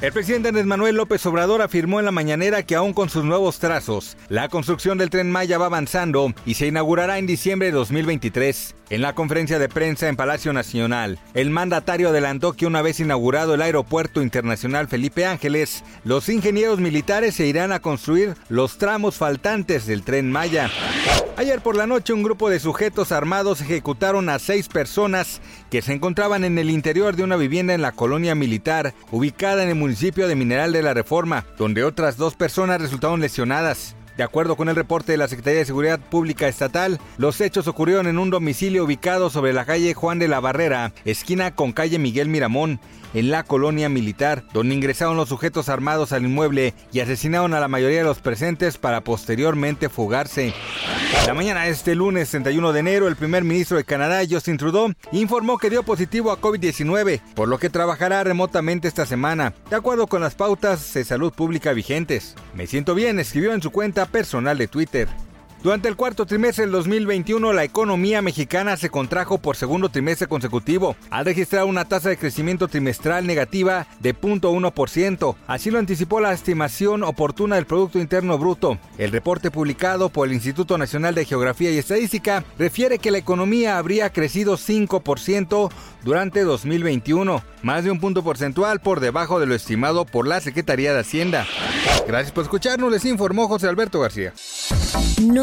El presidente Andrés Manuel López Obrador afirmó en la mañanera que aún con sus nuevos trazos, la construcción del tren Maya va avanzando y se inaugurará en diciembre de 2023. En la conferencia de prensa en Palacio Nacional, el mandatario adelantó que una vez inaugurado el Aeropuerto Internacional Felipe Ángeles, los ingenieros militares se irán a construir los tramos faltantes del tren Maya. Ayer por la noche un grupo de sujetos armados ejecutaron a seis personas que se encontraban en el interior de una vivienda en la colonia militar ubicada en el municipio de Mineral de la Reforma, donde otras dos personas resultaron lesionadas. De acuerdo con el reporte de la Secretaría de Seguridad Pública Estatal, los hechos ocurrieron en un domicilio ubicado sobre la calle Juan de la Barrera, esquina con calle Miguel Miramón, en la colonia militar, donde ingresaron los sujetos armados al inmueble y asesinaron a la mayoría de los presentes para posteriormente fugarse. La mañana de este lunes 31 de enero, el primer ministro de Canadá, Justin Trudeau, informó que dio positivo a COVID-19, por lo que trabajará remotamente esta semana, de acuerdo con las pautas de salud pública vigentes. Me siento bien, escribió en su cuenta personal de Twitter. Durante el cuarto trimestre del 2021, la economía mexicana se contrajo por segundo trimestre consecutivo, al registrar una tasa de crecimiento trimestral negativa de 0.1%. Así lo anticipó la estimación oportuna del Producto Interno Bruto. El reporte publicado por el Instituto Nacional de Geografía y Estadística refiere que la economía habría crecido 5% durante 2021, más de un punto porcentual por debajo de lo estimado por la Secretaría de Hacienda. Gracias por escucharnos, les informó José Alberto García.